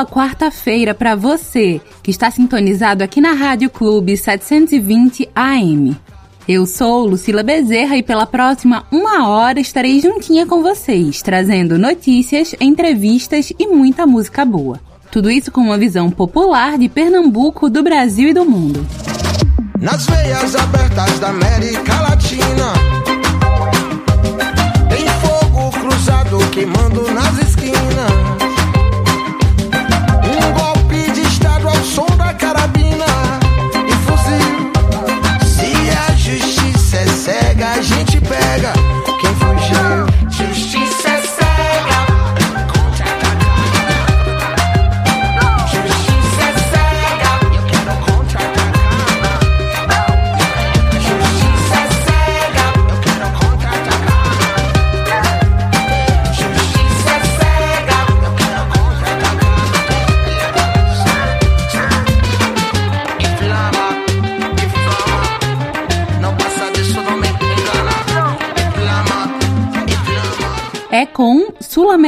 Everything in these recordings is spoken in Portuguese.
Boa quarta-feira para você que está sintonizado aqui na Rádio Clube 720 AM. Eu sou Lucila Bezerra e pela próxima uma hora estarei juntinha com vocês, trazendo notícias, entrevistas e muita música boa. Tudo isso com uma visão popular de Pernambuco, do Brasil e do mundo. Nas veias abertas da América Latina, tem fogo cruzado queimando nas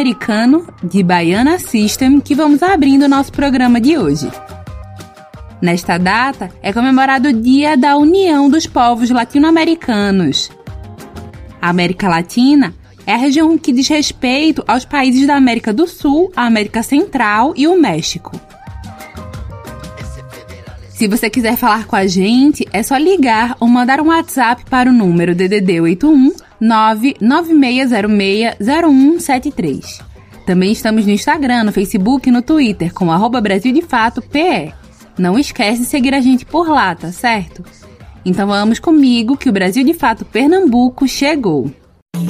Sul-Americano de Baiana System que vamos abrindo o nosso programa de hoje. Nesta data é comemorado o Dia da União dos Povos Latino-Americanos. A América Latina é a região que diz respeito aos países da América do Sul, a América Central e o México. Se você quiser falar com a gente, é só ligar ou mandar um WhatsApp para o número DDD 81 996060173. Também estamos no Instagram, no Facebook e no Twitter com arroba Brasil de Fato PE. Não esquece de seguir a gente por lá, tá certo? Então vamos comigo que o Brasil de Fato Pernambuco chegou.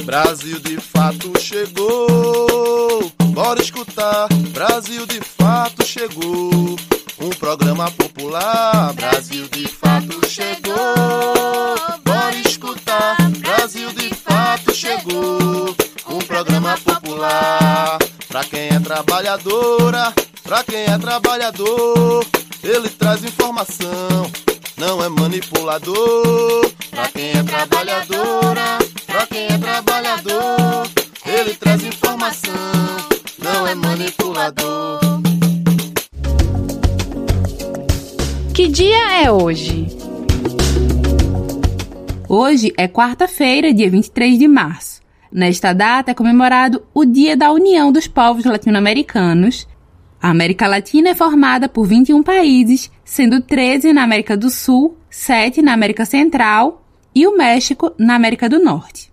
Brasil de Fato chegou, bora escutar. Brasil de Fato chegou, um programa popular. Brasil de Fato chegou, bora escutar. Brasil de chegou um programa popular. Pra quem é trabalhadora, pra quem é trabalhador, ele traz informação, não é manipulador. Pra quem é trabalhadora, pra quem é trabalhador, ele traz informação, não é manipulador. Que dia é hoje? Hoje é quarta-feira, dia 23 de março. Nesta data é comemorado o Dia da União dos Povos Latino-Americanos. A América Latina é formada por 21 países, sendo 13 na América do Sul, 7 na América Central e o México na América do Norte.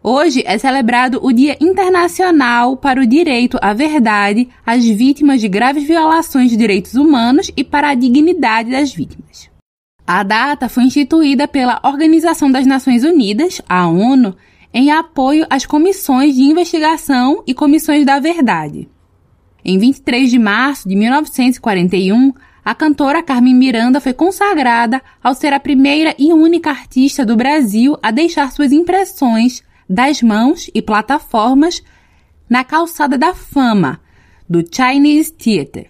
Hoje é celebrado o Dia Internacional para o Direito à Verdade às vítimas de graves violações de direitos humanos e para a dignidade das vítimas. A data foi instituída pela Organização das Nações Unidas, a ONU, em apoio às comissões de investigação e comissões da verdade. Em 23 de março de 1941, a cantora Carmen Miranda foi consagrada ao ser a primeira e única artista do Brasil a deixar suas impressões das mãos e plataformas na calçada da fama do Chinese Theatre,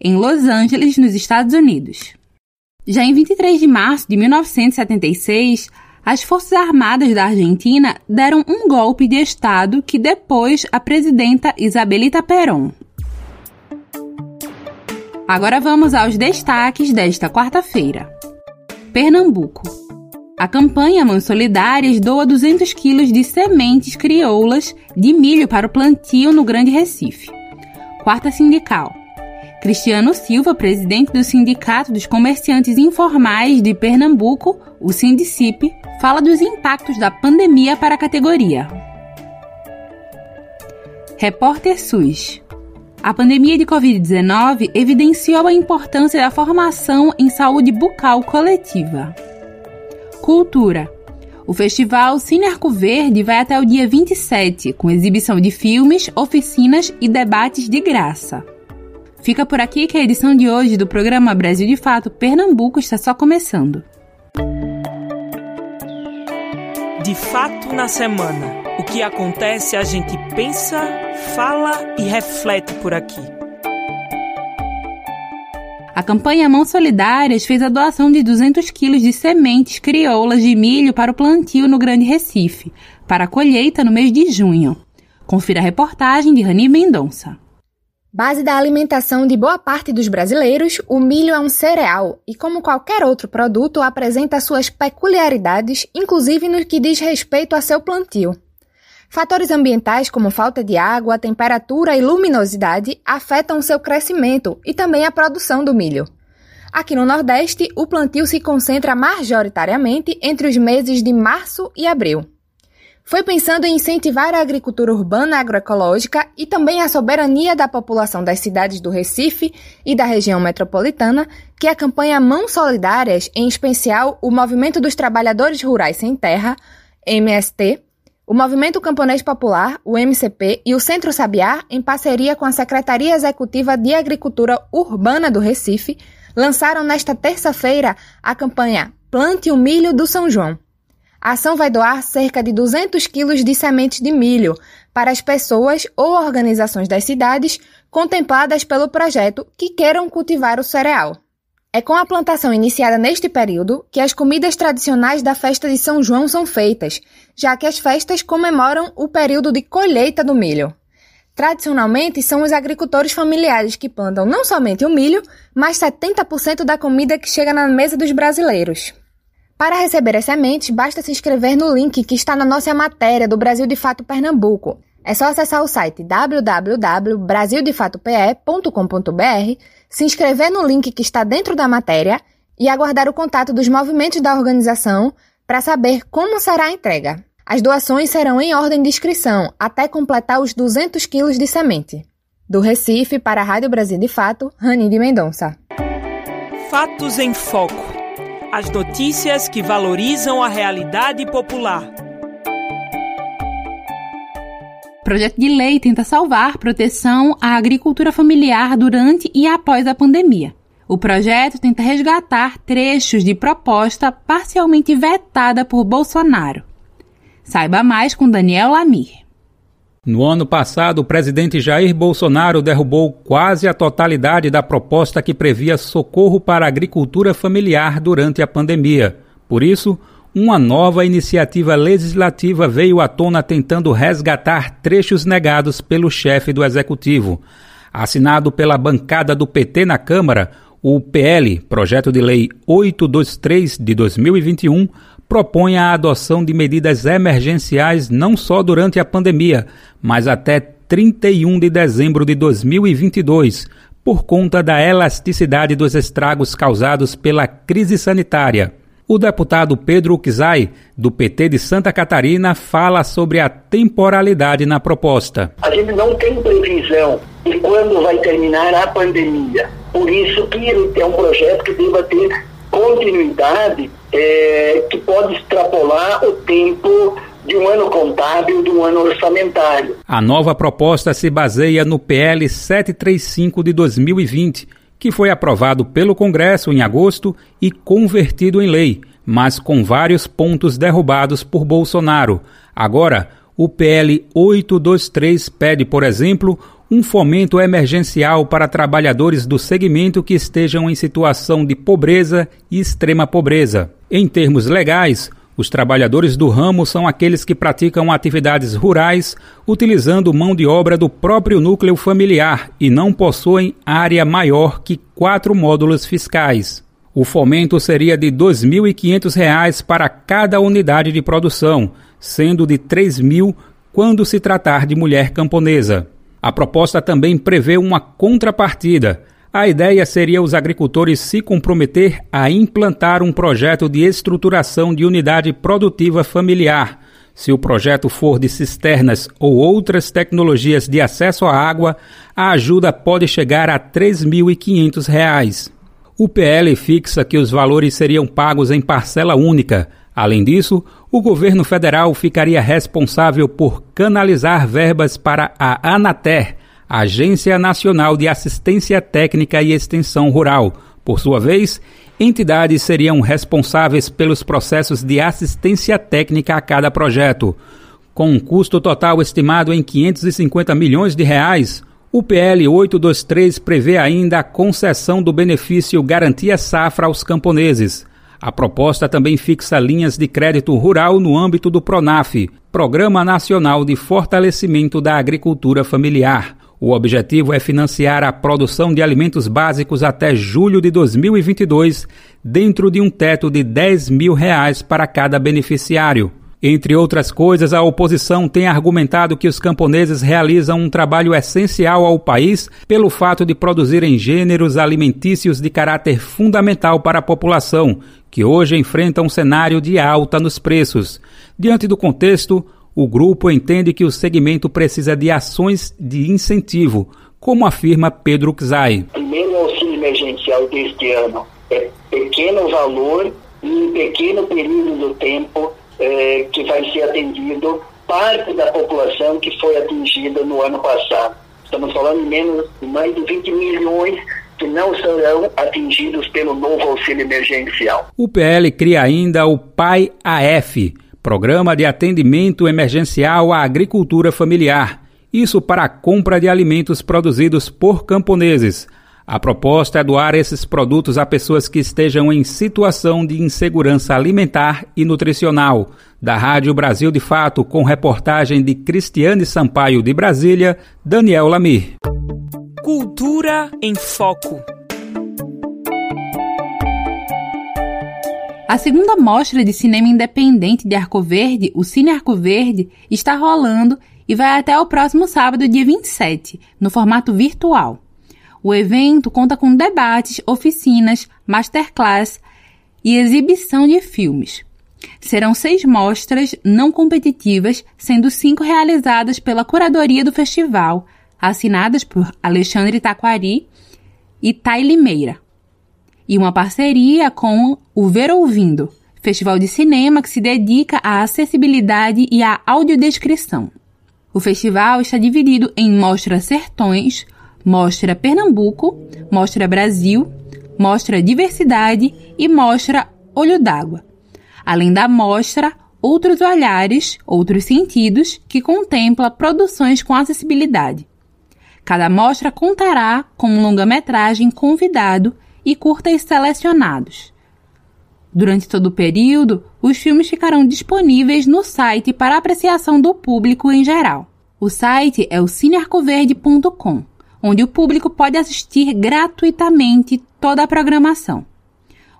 em Los Angeles, nos Estados Unidos. Já em 23 de março de 1976, as Forças Armadas da Argentina deram um golpe de Estado que depois a presidenta Isabelita Perón. Agora vamos aos destaques desta quarta-feira. Pernambuco. A campanha Mãos Solidárias doa 200 quilos de sementes crioulas de milho para o plantio no Grande Recife. Quarta Sindical. Cristiano Silva, presidente do Sindicato dos Comerciantes Informais de Pernambuco, o Sindicip, fala dos impactos da pandemia para a categoria. Repórter SUS. A pandemia de Covid-19 evidenciou a importância da formação em saúde bucal coletiva. Cultura. O festival Cine Arco Verde vai até o dia 27, com exibição de filmes, oficinas e debates de graça. Fica por aqui que a edição de hoje do programa Brasil de Fato Pernambuco está só começando. De fato na semana. O que acontece a gente pensa, fala e reflete por aqui. A campanha Mãos Solidárias fez a doação de 200 quilos de sementes crioulas de milho para o plantio no Grande Recife, para a colheita no mês de junho. Confira a reportagem de Rani Mendonça. Base da alimentação de boa parte dos brasileiros, o milho é um cereal e, como qualquer outro produto, apresenta suas peculiaridades, inclusive no que diz respeito a seu plantio. Fatores ambientais como falta de água, temperatura e luminosidade afetam seu crescimento e também a produção do milho. Aqui no Nordeste, o plantio se concentra majoritariamente entre os meses de março e abril. Foi pensando em incentivar a agricultura urbana agroecológica e também a soberania da população das cidades do Recife e da região metropolitana que a campanha Mãos Solidárias, em especial o Movimento dos Trabalhadores Rurais Sem Terra, MST, o Movimento Camponês Popular, o MCP, e o Centro Sabiá, em parceria com a Secretaria Executiva de Agricultura Urbana do Recife, lançaram nesta terça-feira a campanha Plante o Milho do São João. A ação vai doar cerca de 200 quilos de sementes de milho para as pessoas ou organizações das cidades contempladas pelo projeto que queiram cultivar o cereal. É com a plantação iniciada neste período que as comidas tradicionais da festa de São João são feitas, já que as festas comemoram o período de colheita do milho. Tradicionalmente, são os agricultores familiares que plantam não somente o milho, mas 70% da comida que chega na mesa dos brasileiros. Para receber as sementes, basta se inscrever no link que está na nossa matéria do Brasil de Fato Pernambuco. É só acessar o site www.brasildefatope.com.br, se inscrever no link que está dentro da matéria e aguardar o contato dos movimentos da organização para saber como será a entrega. As doações serão em ordem de inscrição até completar os 200 quilos de semente. Do Recife para a Rádio Brasil de Fato, Rani de Mendonça. Fatos em Foco as notícias que valorizam a realidade popular. Projeto de lei tenta salvar proteção à agricultura familiar durante e após a pandemia. O projeto tenta resgatar trechos de proposta parcialmente vetada por Bolsonaro. Saiba mais com Daniel Lamir. No ano passado, o presidente Jair Bolsonaro derrubou quase a totalidade da proposta que previa socorro para a agricultura familiar durante a pandemia. Por isso, uma nova iniciativa legislativa veio à tona tentando resgatar trechos negados pelo chefe do executivo. Assinado pela bancada do PT na Câmara, o PL, Projeto de Lei 823 de 2021, propõe a adoção de medidas emergenciais não só durante a pandemia, mas até 31 de dezembro de 2022, por conta da elasticidade dos estragos causados pela crise sanitária. O deputado Pedro Uczai, do PT de Santa Catarina, fala sobre a temporalidade na proposta. A gente não tem previsão de quando vai terminar a pandemia. Por isso que é um projeto que deva ter continuidade é, que pode extrapolar o tempo de um ano contábil, de um ano orçamentário. A nova proposta se baseia no PL 735 de 2020, que foi aprovado pelo Congresso em agosto e convertido em lei, mas com vários pontos derrubados por Bolsonaro. Agora, o PL 823 pede, por exemplo, um fomento emergencial para trabalhadores do segmento que estejam em situação de pobreza e extrema pobreza. Em termos legais, os trabalhadores do ramo são aqueles que praticam atividades rurais utilizando mão de obra do próprio núcleo familiar e não possuem área maior que quatro módulos fiscais. O fomento seria de R$ 2.500 para cada unidade de produção, sendo de R$ 3.000 quando se tratar de mulher camponesa. A proposta também prevê uma contrapartida. A ideia seria os agricultores se comprometer a implantar um projeto de estruturação de unidade produtiva familiar. Se o projeto for de cisternas ou outras tecnologias de acesso à água, a ajuda pode chegar a R$ 3.500. O PL fixa que os valores seriam pagos em parcela única. Além disso, o governo federal ficaria responsável por canalizar verbas para a Anater, Agência Nacional de Assistência Técnica e Extensão Rural. Por sua vez, entidades seriam responsáveis pelos processos de assistência técnica a cada projeto. Com um custo total estimado em 550 milhões de reais, o PL 823 prevê ainda a concessão do benefício Garantia Safra aos camponeses. A proposta também fixa linhas de crédito rural no âmbito do PRONAF, Programa Nacional de Fortalecimento da Agricultura Familiar. O objetivo é financiar a produção de alimentos básicos até julho de 2022, dentro de um teto de 10 mil reais para cada beneficiário. Entre outras coisas, a oposição tem argumentado que os camponeses realizam um trabalho essencial ao país pelo fato de produzirem gêneros alimentícios de caráter fundamental para a população, que hoje enfrenta um cenário de alta nos preços. Diante do contexto, o grupo entende que o segmento precisa de ações de incentivo, como afirma Pedro Czai. Primeiro auxílio emergencial deste ano é pequeno valor e em pequeno período do tempo é, que vai ser atendido parte da população que foi atingida no ano passado. Estamos falando de menos mais de 20 milhões que não serão atingidos pelo novo auxílio emergencial. O PL cria ainda o PAI-AF, Programa de Atendimento Emergencial à Agricultura Familiar. Isso para a compra de alimentos produzidos por camponeses. A proposta é doar esses produtos a pessoas que estejam em situação de insegurança alimentar e nutricional. Da Rádio Brasil de Fato, com reportagem de Cristiane Sampaio de Brasília, Daniel Lamir. Cultura em Foco. A segunda mostra de cinema independente de Arco Verde, o Cine Arco Verde, está rolando e vai até o próximo sábado, dia 27, no formato virtual. O evento conta com debates, oficinas, masterclass e exibição de filmes. Serão seis mostras não competitivas, sendo cinco realizadas pela curadoria do festival, assinadas por Alexandre Taquari e Thay Limeira e uma parceria com o Ver Ouvindo, festival de cinema que se dedica à acessibilidade e à audiodescrição. O festival está dividido em Mostra Sertões, Mostra Pernambuco, Mostra Brasil, Mostra Diversidade e Mostra Olho d'Água. Além da mostra, outros olhares, outros sentidos, que contempla produções com acessibilidade. Cada mostra contará com um longa-metragem convidado e curtas selecionados. Durante todo o período, os filmes ficarão disponíveis no site para apreciação do público em geral. O site é o cinearcoverde.com, onde o público pode assistir gratuitamente toda a programação.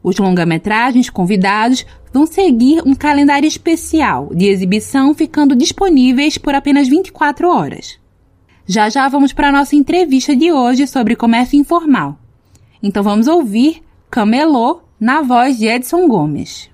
Os longa-metragens convidados vão seguir um calendário especial de exibição ficando disponíveis por apenas 24 horas. Já já vamos para a nossa entrevista de hoje sobre comércio informal. Então vamos ouvir Camelô na voz de Edson Gomes.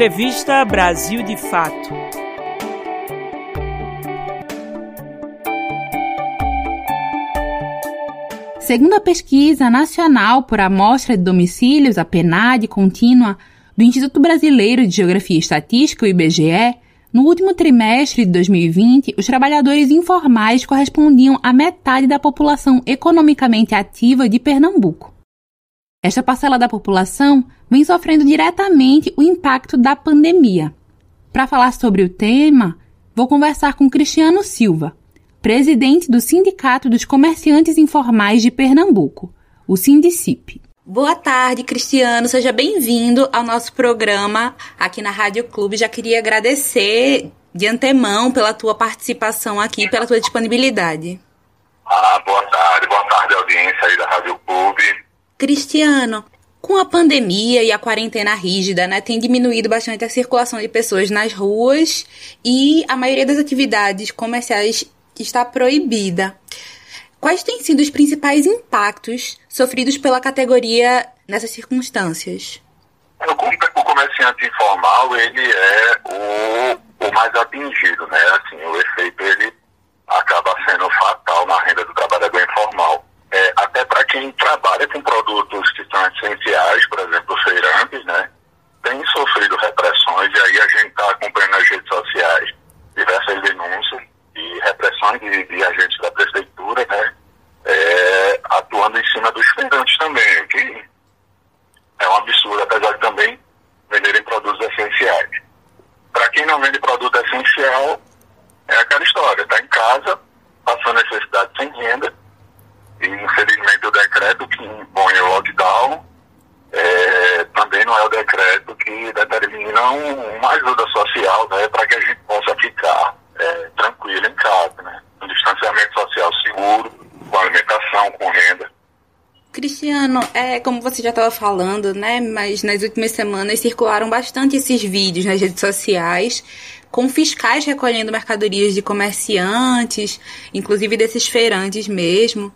Entrevista Brasil de Fato. Segundo a pesquisa nacional por amostra de domicílios, a PNAD contínua, do Instituto Brasileiro de Geografia e Estatística, o IBGE, no último trimestre de 2020, os trabalhadores informais correspondiam à metade da população economicamente ativa de Pernambuco. Esta parcela da população vem sofrendo diretamente o impacto da pandemia. Para falar sobre o tema, vou conversar com Cristiano Silva, presidente do Sindicato dos Comerciantes Informais de Pernambuco, o Sindicip. Boa tarde, Cristiano. Seja bem-vindo ao nosso programa aqui na Rádio Clube. Já queria agradecer de antemão pela tua participação aqui, pela tua disponibilidade. Ah, boa tarde, boa tarde, audiência aí da Rádio Clube. Cristiano, com a pandemia e a quarentena rígida, né, tem diminuído bastante a circulação de pessoas nas ruas e a maioria das atividades comerciais está proibida. Quais têm sido os principais impactos sofridos pela categoria nessas circunstâncias? O comerciante informal, ele é o, o mais atingido, né? Assim, o efeito, ele acaba sendo fatal na renda do trabalhador informal. É, até para quem trabalha com produtos que são essenciais, por exemplo, feirantes, né? Tem sofrido repressões e aí a gente está acompanhando nas redes sociais diversas denúncias e repressões de, de agentes da prefeitura, né? É, atuando em cima dos feirantes também, que é um absurdo, apesar de também venderem produtos essenciais. Para quem não vende produto essencial, é aquela história, está em casa, passando necessidade sem renda, e infelizmente o decreto que impõe o lockdown é, também não é o decreto que determina um, uma ajuda social né, para que a gente possa ficar é, tranquilo em casa, né? Um distanciamento social seguro, com alimentação, com renda. Cristiano, é como você já estava falando, né? Mas nas últimas semanas circularam bastante esses vídeos nas redes sociais com fiscais recolhendo mercadorias de comerciantes, inclusive desses feirantes mesmo,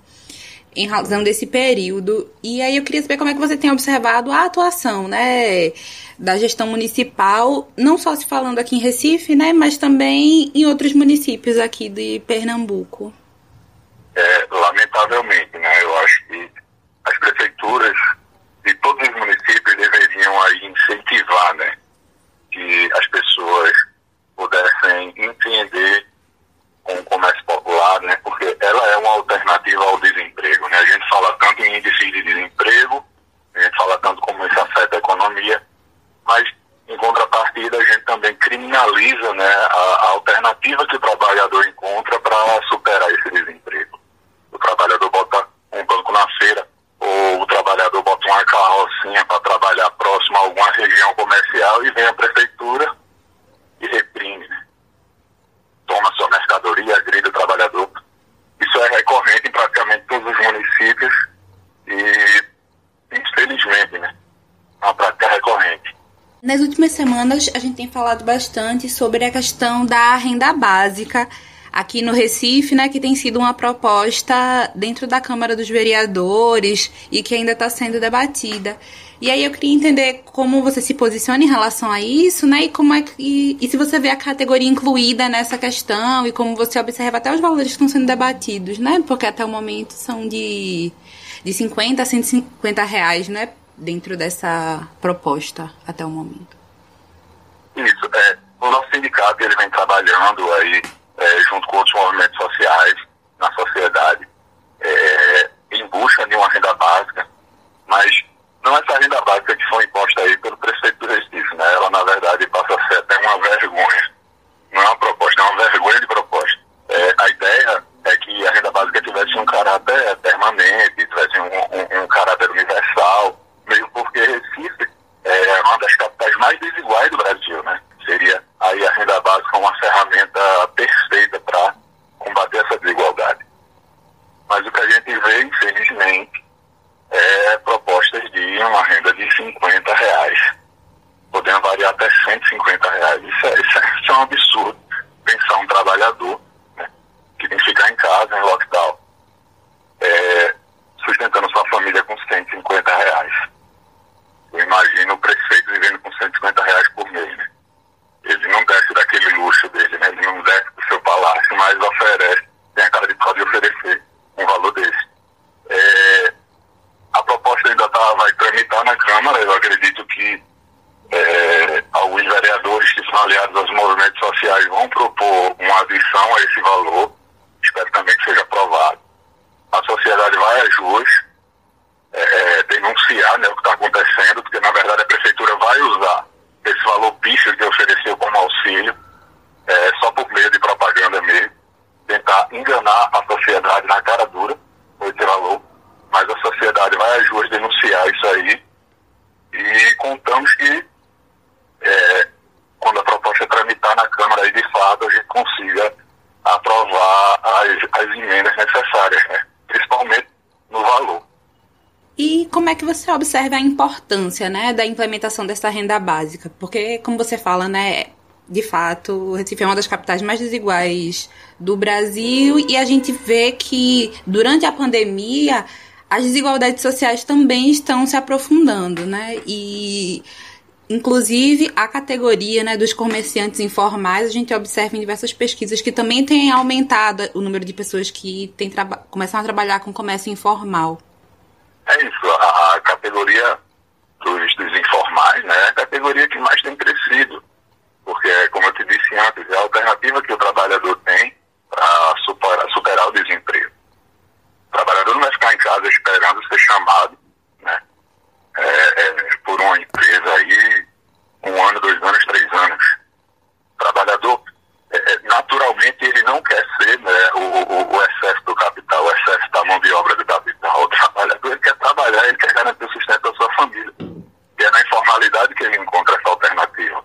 em razão desse período. E aí eu queria saber como é que você tem observado a atuação, né? da gestão municipal, não só se falando aqui em Recife, né, mas também em outros municípios aqui de Pernambuco. É, lamentavelmente, né, eu acho que as prefeituras de todos os municípios deveriam aí incentivar, né, que as pessoas pudessem entender com o comércio popular, né, porque ela é uma alternativa ao desemprego, né, a gente fala tanto em índice de desemprego, a gente fala tanto como isso afeta a economia, mas em contrapartida a gente também criminaliza né, a, a alternativa que o trabalhador encontra para superar esse desemprego. O trabalhador bota um banco na feira, ou o trabalhador bota uma carrocinha para trabalhar próximo a alguma região comercial e vem a prefeitura e reprime. Né? Toma sua mercadoria, agride o trabalhador. Isso é recorrente em praticamente todos os municípios e, infelizmente, né, é uma prática recorrente. Nas últimas semanas, a gente tem falado bastante sobre a questão da renda básica aqui no Recife, né, que tem sido uma proposta dentro da Câmara dos Vereadores e que ainda está sendo debatida. E aí eu queria entender como você se posiciona em relação a isso, né, e como é que e, e se você vê a categoria incluída nessa questão e como você observa até os valores que estão sendo debatidos, né, porque até o momento são de de 50 a 150 reais, né, dentro dessa proposta até o momento? Isso, é, o nosso sindicato ele vem trabalhando aí é, junto com outros movimentos sociais na sociedade é, em busca de uma renda básica, mas não essa renda básica que foi imposta aí pelo prefeito do Recife, né? Ela na verdade passa a ser até uma vergonha. Não é uma proposta, é uma vergonha de proposta. É, a ideia é que a renda básica tivesse um caráter permanente, tivesse um, um, um caráter universal, mesmo porque Recife é uma das capitais mais desiguais do Brasil, né? Seria aí a renda básica uma ferramenta perfeita para combater essa desigualdade. Mas o que a gente vê, infelizmente, é propostas de uma renda de 50 reais, podendo variar até 150 reais. Isso é, isso é, isso é um absurdo pensar um trabalhador né, que tem que ficar em casa, em lockdown, é, sustentando sua família com 150 reais. Eu imagino o prefeito vivendo com 150 reais por mês. eu acredito que é, alguns vereadores que são aliados aos movimentos sociais vão propor uma adição a esse valor, espero também que seja aprovado. A sociedade vai às ruas é, é denunciar né, o que está acontecendo, porque na verdade a prefeitura vai usar esse valor pífio que ofereceu como auxílio, é, só por meio de propaganda mesmo, tentar enganar a sociedade na cara dura com esse valor, mas a sociedade vai às ruas denunciar isso aí e contamos que é, quando a proposta tramitar na Câmara aí de fato a gente consiga aprovar as, as emendas necessárias, né? principalmente no valor. E como é que você observa a importância, né, da implementação dessa renda básica? Porque, como você fala, né, de fato, o Recife é uma das capitais mais desiguais do Brasil e a gente vê que durante a pandemia as desigualdades sociais também estão se aprofundando, né? E inclusive a categoria né, dos comerciantes informais, a gente observa em diversas pesquisas que também tem aumentado o número de pessoas que tem começam a trabalhar com comércio informal. É isso, a, a categoria dos, dos informais né, é a categoria que mais tem crescido. Porque, como eu te disse antes, é a alternativa que o trabalhador tem para superar, superar o desemprego. O trabalhador não vai ficar em casa esperando ser chamado né, é, é, por uma empresa aí um ano, dois anos, três anos. O trabalhador, é, é naturalmente, ele não quer ser né, o, o, o, excesso do capital, o excesso da mão de obra do capital. O trabalhador ele trabalhar, ele quer garantir o sustento da sua família. E é na informalidade que ele encontra essa alternativa.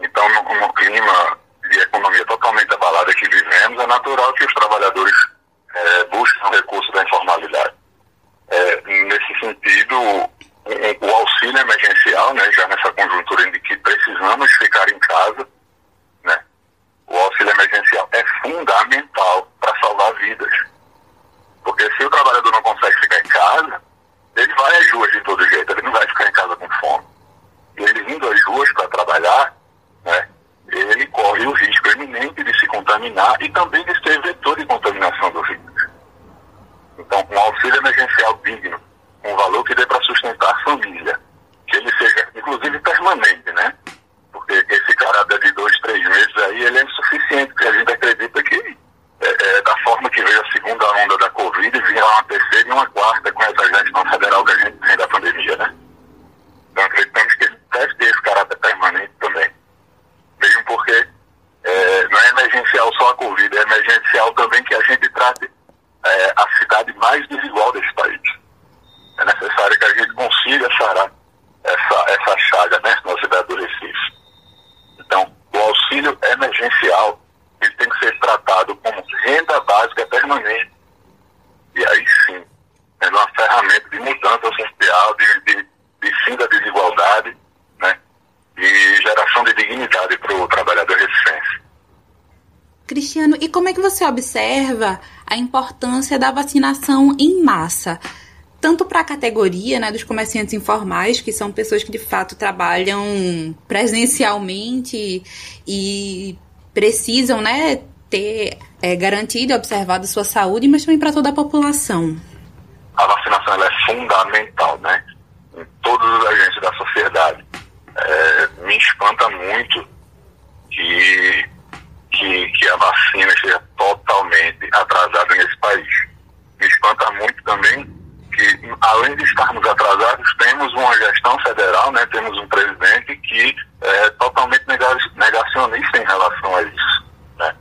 Então, no, no clima de economia totalmente abalada que vivemos, é natural que os trabalhadores é, busquem o recurso da informalidade. É, nesse sentido, o, o, auxílio emergencial, né, já nessa conjuntura em que precisamos ficar em casa, né, o auxílio emergencial é fundamental para salvar vidas. Porque se o trabalhador não consegue ficar em casa, ele vai às ruas de todo jeito, ele não vai ficar em casa com fome. Ele indo às ruas para trabalhar, né, ele corre o risco eminente de se contaminar e também de ser vetor de contaminação do vírus. Então, um auxílio emergencial digno, um valor que dê para sustentar a família, que ele seja, inclusive, permanente, né? Porque esse caráter de dois, três meses aí, ele é insuficiente, porque a gente acredita que é, é, da forma que veio a segunda onda da Covid, vinha uma terceira e uma quarta com essa gestão federal que a gente tem da pandemia, né? Então acreditamos que deve ter esse caráter permanente também mesmo porque é, não é emergencial só a Covid, é emergencial também que a gente trate é, a cidade mais desigual desse país. É necessário que a gente consiga sarar essa, essa chaga né, na cidade do Recife. Então, o auxílio emergencial ele tem que ser tratado como renda básica permanente. E aí sim, é uma ferramenta de mudança social, de, de, de fim da desigualdade e geração de dignidade para o trabalhador recifense. Cristiano, e é você observa a importância da vacinação em massa? Tanto para a categoria né, dos comerciantes informais, que são pessoas que de fato trabalham presencialmente e precisam né, ter é, garantido e observado sua saúde, mas também para toda a população. A vacinação é fundamental né, em todos os agentes da sociedade é, me espanta muito que, que, que a vacina esteja totalmente atrasada nesse país. Me espanta muito também que, além de estarmos atrasados, temos uma gestão federal, né, temos um presidente que é totalmente negacionista em relação a isso. Né?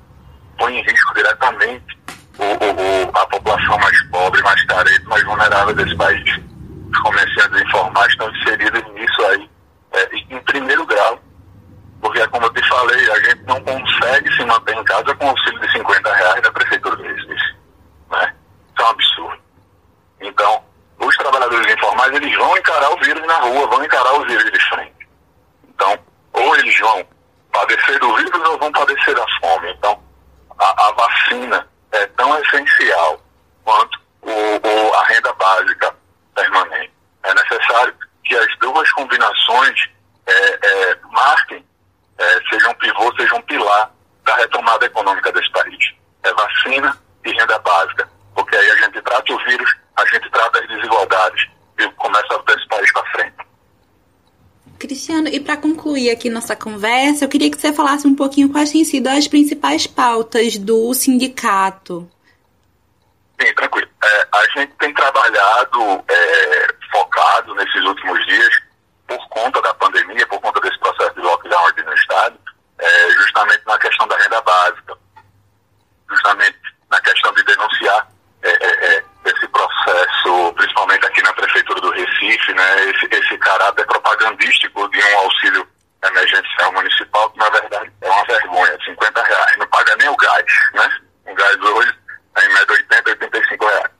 Põe em risco diretamente o, o, a população mais pobre, mais carente, mais vulnerável desse país. Os comerciantes informais estão inseridos nisso aí é, em primeiro grau, porque como eu te falei, a gente não consegue se manter em casa com auxílio de 50 reais da Prefeitura do Recife. Né? Isso é um absurdo. Então, os trabalhadores informais, eles vão encarar o vírus na rua, vão encarar o vírus de frente. Então, ou eles vão padecer do vírus ou vão padecer da fome. Então, a, a vacina é tão essencial quanto o, o, a renda básica permanente. É necessário que as duas combinações é, é, marquem, é, sejam pivô, sejam pilar da retomada econômica desse país. É vacina e renda básica, porque aí a gente trata o vírus, a gente trata as desigualdades e começa a botar esse país para frente. Cristiano, e para concluir aqui nossa conversa, eu queria que você falasse um pouquinho quais têm sido as principais pautas do sindicato. Sim, tranquilo. É, a gente tem trabalhado é, focado nesses últimos dias, por conta da pandemia, por conta desse processo de lockdown aqui no Estado, é, justamente na questão da renda básica, justamente na questão de denunciar é, é, é esse processo, principalmente aqui na Prefeitura do Recife, né, esse, esse caráter propagandístico de um auxílio emergencial municipal, que na verdade é uma vergonha, 50 reais, não paga nem o gás, né? O gás hoje é em média 80, 85 reais.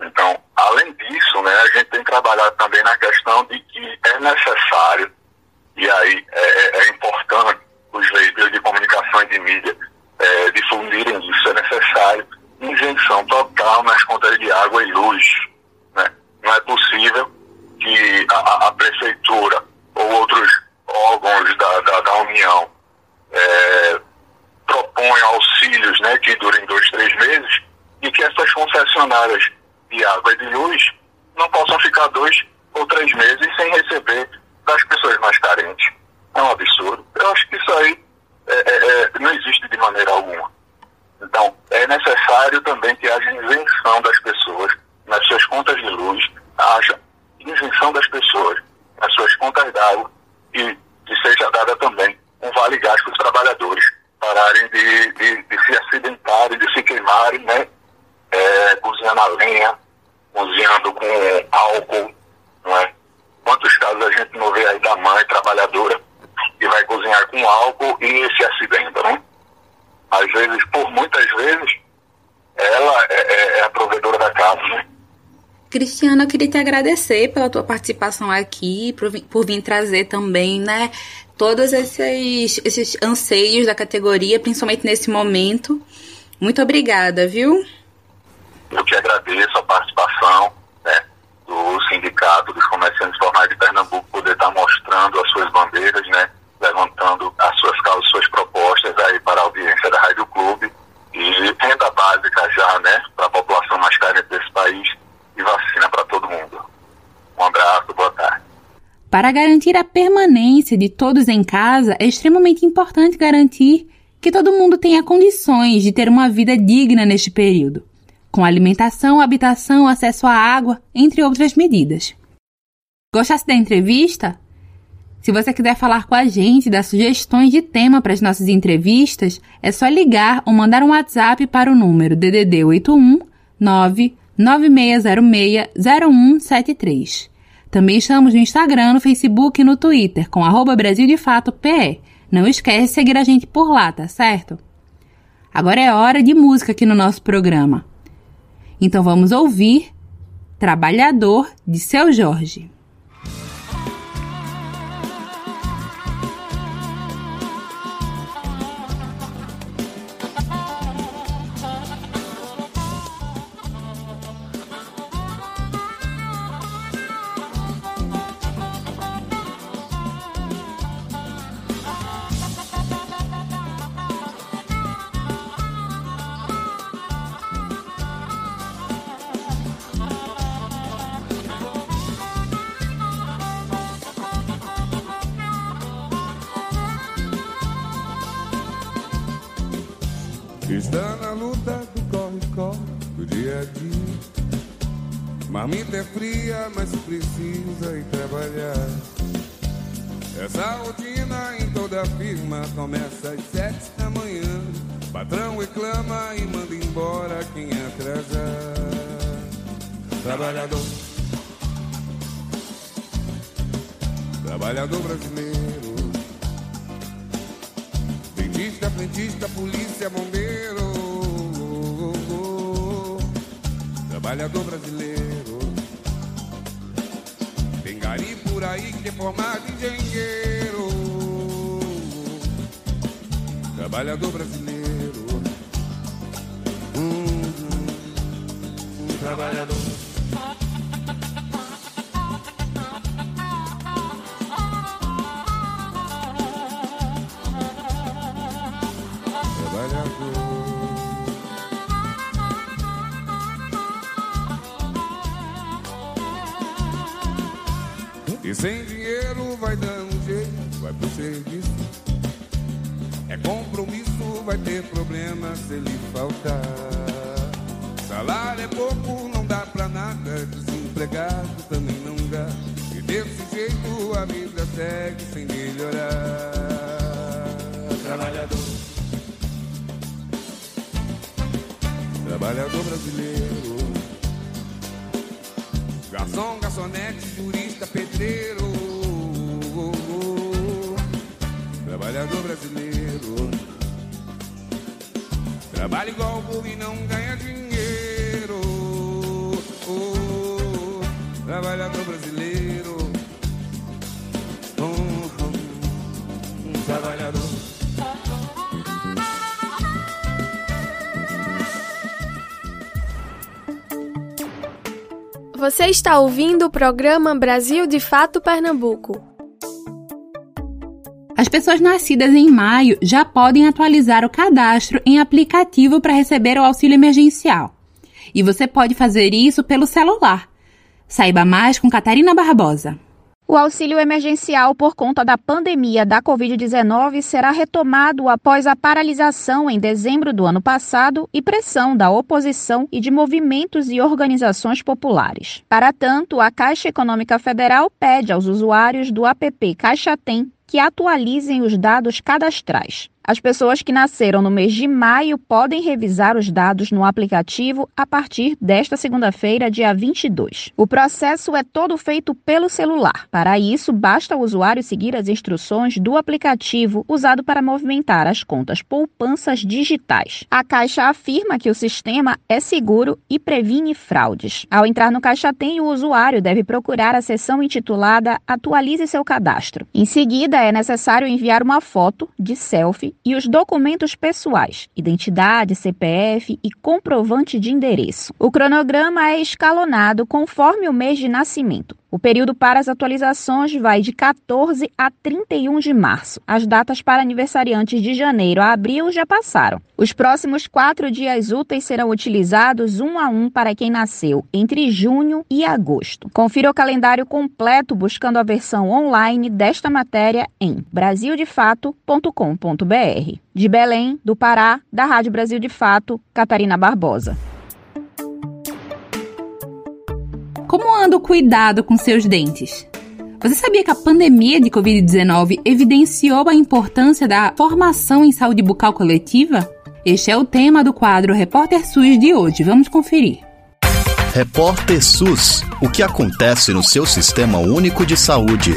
Então, além disso, né, a gente tem trabalhado também na questão de que é necessário, e aí é, é, é importante os veículos de comunicação e de mídia é, difundirem isso, é necessário isenção total nas contas de água e luz. Né? Não é possível que a, a prefeitura ou outros órgãos da, da, da União é, proponham auxílios né, que durem dois, três meses e que essas concessionárias de água e de luz não possam ficar dois ou três meses sem receber das pessoas mais carentes. É um absurdo. Eu acho que isso aí é, é, é não existe de maneira alguma. Então, é necessário também que haja isenção das pessoas nas suas contas de luz, haja isenção das pessoas nas suas contas d'água e que seja dada também um vale gás para os trabalhadores pararem de, de, de, se acidentarem, de se queimarem, né? É, cozinhando a lenha, cozinhando com álcool, não é? Quantos casos a gente não vê aí da mãe trabalhadora que vai cozinhar com álcool e se acidenta, né? às vezes, por muitas vezes, ela é, é, é a provedora da casa, né? Cristiana, eu queria te agradecer pela tua participação aqui, por, por vir trazer também, né, todos esses, esses anseios da categoria, principalmente nesse momento. Muito obrigada, viu? Eu que agradeço a participação né, do Sindicato dos Comerciantes Formais de Pernambuco, poder estar mostrando as suas bandeiras, né, levantando as suas causas, suas propostas aí para a audiência da Rádio Clube e renda básica já, né, para a população mais carente desse país e vacina para todo mundo. Um abraço, boa tarde. Para garantir a permanência de todos em casa, é extremamente importante garantir que todo mundo tenha condições de ter uma vida digna neste período, com alimentação, habitação, acesso à água, entre outras medidas. Gostasse da entrevista? Se você quiser falar com a gente, dar sugestões de tema para as nossas entrevistas, é só ligar ou mandar um WhatsApp para o número DDD 81 99606 0173. Também estamos no Instagram, no Facebook e no Twitter com arroba Brasil de Fato PE. Não esquece de seguir a gente por lá, tá certo? Agora é hora de música aqui no nosso programa. Então vamos ouvir Trabalhador de Seu Jorge. Está na luta do corre-corre do dia a dia. Marmita é fria, mas precisa ir trabalhar. Essa rotina em toda firma começa às sete da manhã. Patrão reclama e manda embora quem atrasar. Trabalhador. Trabalhador brasileiro frentista, polícia, bombeiro. Trabalhador brasileiro. Tem gari por aí que é formado engenheiro. Trabalhador brasileiro. Hum, hum, trabalhador. Jeito, Trabalha igual burro e não ganha dinheiro. Trabalhador brasileiro. Trabalhador. Você está ouvindo o programa Brasil de Fato Pernambuco. As pessoas nascidas em maio já podem atualizar o cadastro em aplicativo para receber o auxílio emergencial. E você pode fazer isso pelo celular. Saiba mais com Catarina Barbosa. O auxílio emergencial por conta da pandemia da Covid-19 será retomado após a paralisação em dezembro do ano passado e pressão da oposição e de movimentos e organizações populares. Para tanto, a Caixa Econômica Federal pede aos usuários do app Caixa Tem que atualizem os dados cadastrais. As pessoas que nasceram no mês de maio podem revisar os dados no aplicativo a partir desta segunda-feira, dia 22. O processo é todo feito pelo celular. Para isso, basta o usuário seguir as instruções do aplicativo usado para movimentar as contas poupanças digitais. A Caixa afirma que o sistema é seguro e previne fraudes. Ao entrar no Caixa Tem, o usuário deve procurar a seção intitulada Atualize seu cadastro. Em seguida, é necessário enviar uma foto de selfie e os documentos pessoais, identidade, CPF e comprovante de endereço. O cronograma é escalonado conforme o mês de nascimento. O período para as atualizações vai de 14 a 31 de março. As datas para aniversariantes de janeiro a abril já passaram. Os próximos quatro dias úteis serão utilizados um a um para quem nasceu entre junho e agosto. Confira o calendário completo buscando a versão online desta matéria em brasildefato.com.br. De Belém, do Pará, da Rádio Brasil de Fato, Catarina Barbosa. Como anda o cuidado com seus dentes? Você sabia que a pandemia de Covid-19 evidenciou a importância da formação em saúde bucal coletiva? Este é o tema do quadro Repórter SUS de hoje. Vamos conferir. Repórter SUS: O que acontece no seu sistema único de saúde?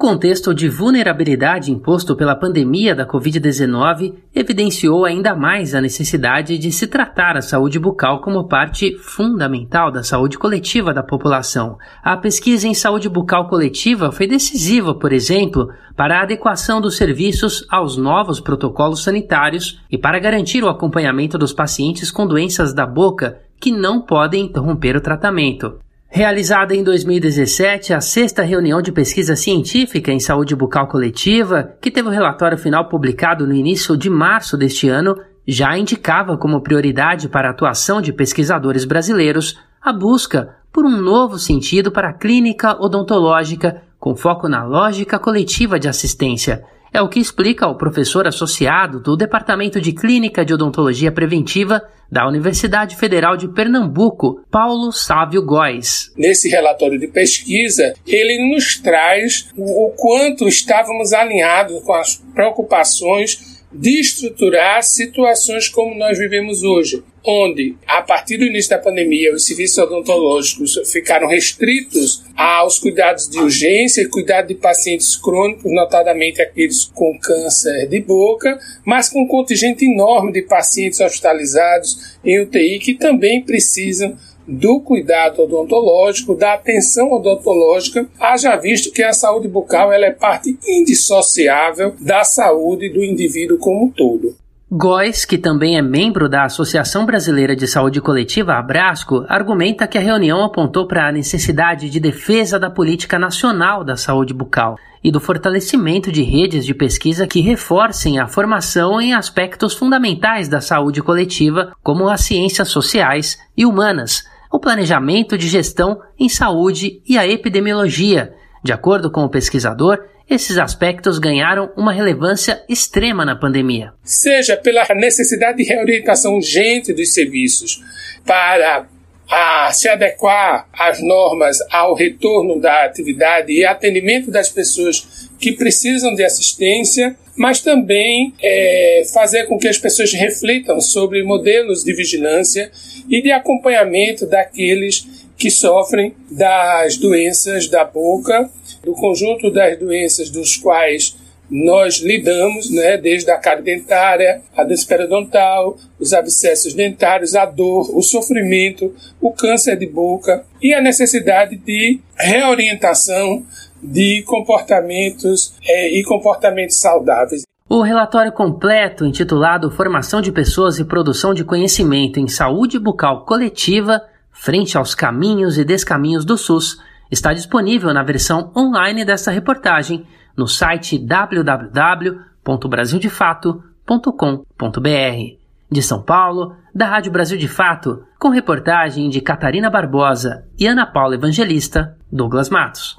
Contexto de vulnerabilidade imposto pela pandemia da Covid-19 evidenciou ainda mais a necessidade de se tratar a saúde bucal como parte fundamental da saúde coletiva da população. A pesquisa em saúde bucal coletiva foi decisiva, por exemplo, para a adequação dos serviços aos novos protocolos sanitários e para garantir o acompanhamento dos pacientes com doenças da boca que não podem interromper o tratamento. Realizada em 2017, a sexta reunião de pesquisa científica em saúde bucal coletiva, que teve o relatório final publicado no início de março deste ano, já indicava como prioridade para a atuação de pesquisadores brasileiros a busca por um novo sentido para a clínica odontológica com foco na lógica coletiva de assistência. É o que explica o professor associado do Departamento de Clínica de Odontologia Preventiva da Universidade Federal de Pernambuco, Paulo Sávio Góes. Nesse relatório de pesquisa, ele nos traz o quanto estávamos alinhados com as preocupações de estruturar situações como nós vivemos hoje, onde, a partir do início da pandemia, os serviços odontológicos ficaram restritos aos cuidados de urgência e cuidado de pacientes crônicos, notadamente aqueles com câncer de boca, mas com um contingente enorme de pacientes hospitalizados em UTI que também precisam do cuidado odontológico, da atenção odontológica, haja visto que a saúde bucal ela é parte indissociável da saúde do indivíduo como um todo. Góes, que também é membro da Associação Brasileira de Saúde Coletiva, Abrasco, argumenta que a reunião apontou para a necessidade de defesa da política nacional da saúde bucal e do fortalecimento de redes de pesquisa que reforcem a formação em aspectos fundamentais da saúde coletiva, como as ciências sociais e humanas, o planejamento de gestão em saúde e a epidemiologia, De acordo com o pesquisador, esses aspectos ganharam uma relevância extrema na pandemia. Seja pela necessidade de reorientação urgente dos serviços para a se adequar às normas ao retorno da atividade e atendimento das pessoas que precisam de assistência, mas também é, fazer com que as pessoas reflitam sobre modelos de vigilância e de acompanhamento daqueles que sofrem das doenças da boca, do conjunto das doenças dos quais nós lidamos, né, desde a cárie dentária, a doença periodontal, os abscessos dentários, a dor, o sofrimento, o câncer de boca e a necessidade de reorientação de comportamentos é, e comportamentos saudáveis. O relatório completo, intitulado Formação de Pessoas e Produção de Conhecimento em Saúde Bucal Coletiva, frente aos caminhos e descaminhos do SUS, está disponível na versão online desta reportagem no site www.brasildefato.com.br. De São Paulo, da Rádio Brasil de Fato, com reportagem de Catarina Barbosa e Ana Paula Evangelista, Douglas Matos.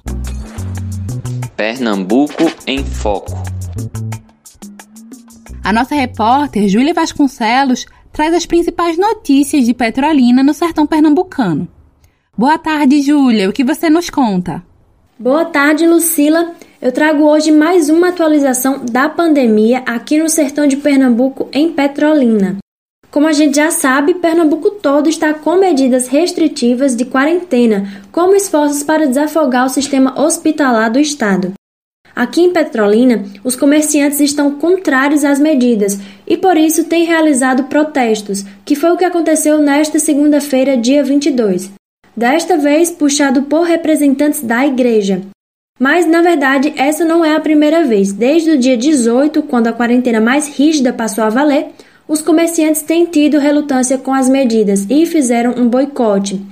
Pernambuco em Foco. A nossa repórter Júlia Vasconcelos traz as principais notícias de Petrolina no sertão pernambucano. Boa tarde, Júlia. O que você nos conta? Boa tarde, Lucila. Eu trago hoje mais uma atualização da pandemia aqui no sertão de Pernambuco, em Petrolina. Como a gente já sabe, Pernambuco todo está com medidas restritivas de quarentena, como esforços para desafogar o sistema hospitalar do estado. Aqui em Petrolina, os comerciantes estão contrários às medidas e por isso têm realizado protestos, que foi o que aconteceu nesta segunda-feira, dia 22. Desta vez puxado por representantes da igreja. Mas, na verdade, essa não é a primeira vez. Desde o dia 18, quando a quarentena mais rígida passou a valer, os comerciantes têm tido relutância com as medidas e fizeram um boicote.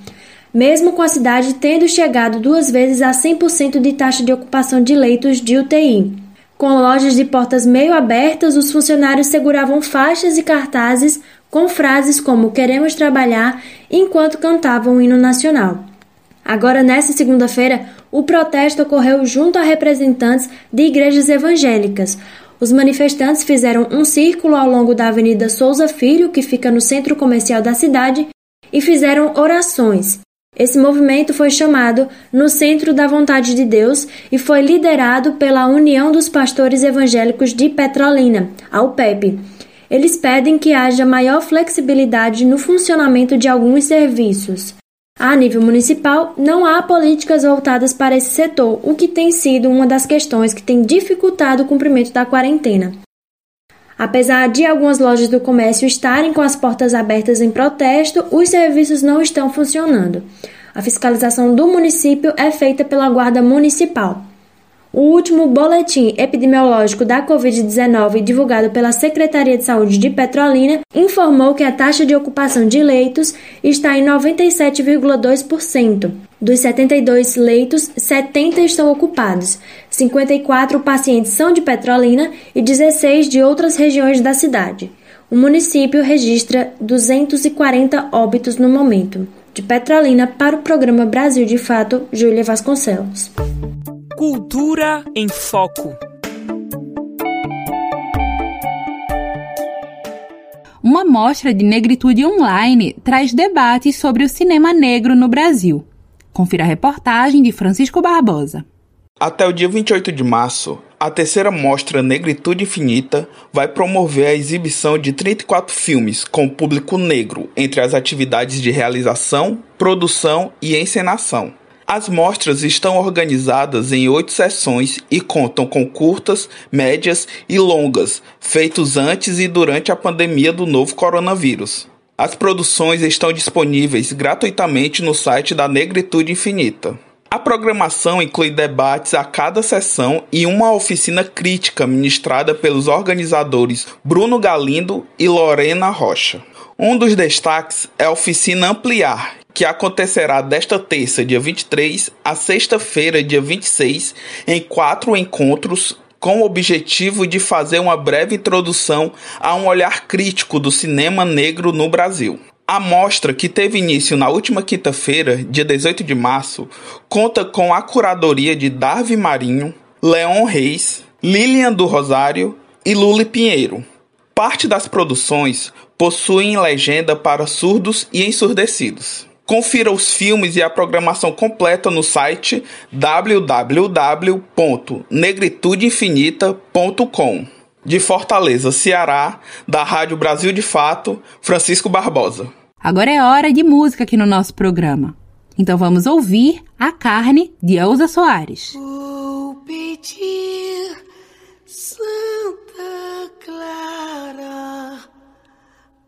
Mesmo com a cidade tendo chegado duas vezes a 100% de taxa de ocupação de leitos de UTI. Com lojas de portas meio abertas, os funcionários seguravam faixas e cartazes com frases como Queremos trabalhar enquanto cantavam o hino nacional. Agora, nesta segunda-feira, o protesto ocorreu junto a representantes de igrejas evangélicas. Os manifestantes fizeram um círculo ao longo da Avenida Souza Filho, que fica no centro comercial da cidade, e fizeram orações. Esse movimento foi chamado No Centro da Vontade de Deus e foi liderado pela União dos Pastores Evangélicos de Petrolina, a UPEP. Eles pedem que haja maior flexibilidade no funcionamento de alguns serviços. A nível municipal, não há políticas voltadas para esse setor, o que tem sido uma das questões que tem dificultado o cumprimento da quarentena. Apesar de algumas lojas do comércio estarem com as portas abertas em protesto, os serviços não estão funcionando. A fiscalização do município é feita pela Guarda Municipal. O último boletim epidemiológico da Covid-19, divulgado pela Secretaria de Saúde de Petrolina, informou que a taxa de ocupação de leitos está em 97,2%. Dos 72 leitos, 70 estão ocupados. 54 pacientes são de Petrolina e 16 de outras regiões da cidade. O município registra 240 óbitos no momento. De Petrolina para o programa Brasil de Fato, Júlia Vasconcelos. Cultura em Foco. Uma mostra de negritude online traz debates sobre o cinema negro no Brasil. Confira a reportagem de Francisco Barbosa. Até o dia 28 de março, a terceira mostra Negritude Infinita vai promover a exibição de 34 filmes com público negro entre as atividades de realização, produção e encenação. As mostras estão organizadas em oito sessões e contam com curtas, médias e longas, feitos antes e durante a pandemia do novo coronavírus. As produções estão disponíveis gratuitamente no site da Negritude Infinita. A programação inclui debates a cada sessão e uma oficina crítica ministrada pelos organizadores Bruno Galindo e Lorena Rocha. Um dos destaques é a oficina Ampliar, que acontecerá desta terça, dia 23, a sexta-feira, dia 26, em quatro encontros com o objetivo de fazer uma breve introdução a um olhar crítico do cinema negro no Brasil. A mostra, que teve início na última quinta-feira, dia 18 de março, conta com a curadoria de Darvi Marinho, Leon Reis, Lilian do Rosário e Luli Pinheiro. Parte das produções possuem legenda para surdos e ensurdecidos. Confira os filmes e a programação completa no site www.negritudeinfinita.com. De Fortaleza, Ceará, da Rádio Brasil de Fato, Francisco Barbosa. Agora é hora de música aqui no nosso programa. Então vamos ouvir A Carne de Elza Soares. Vou pedir Santa Clara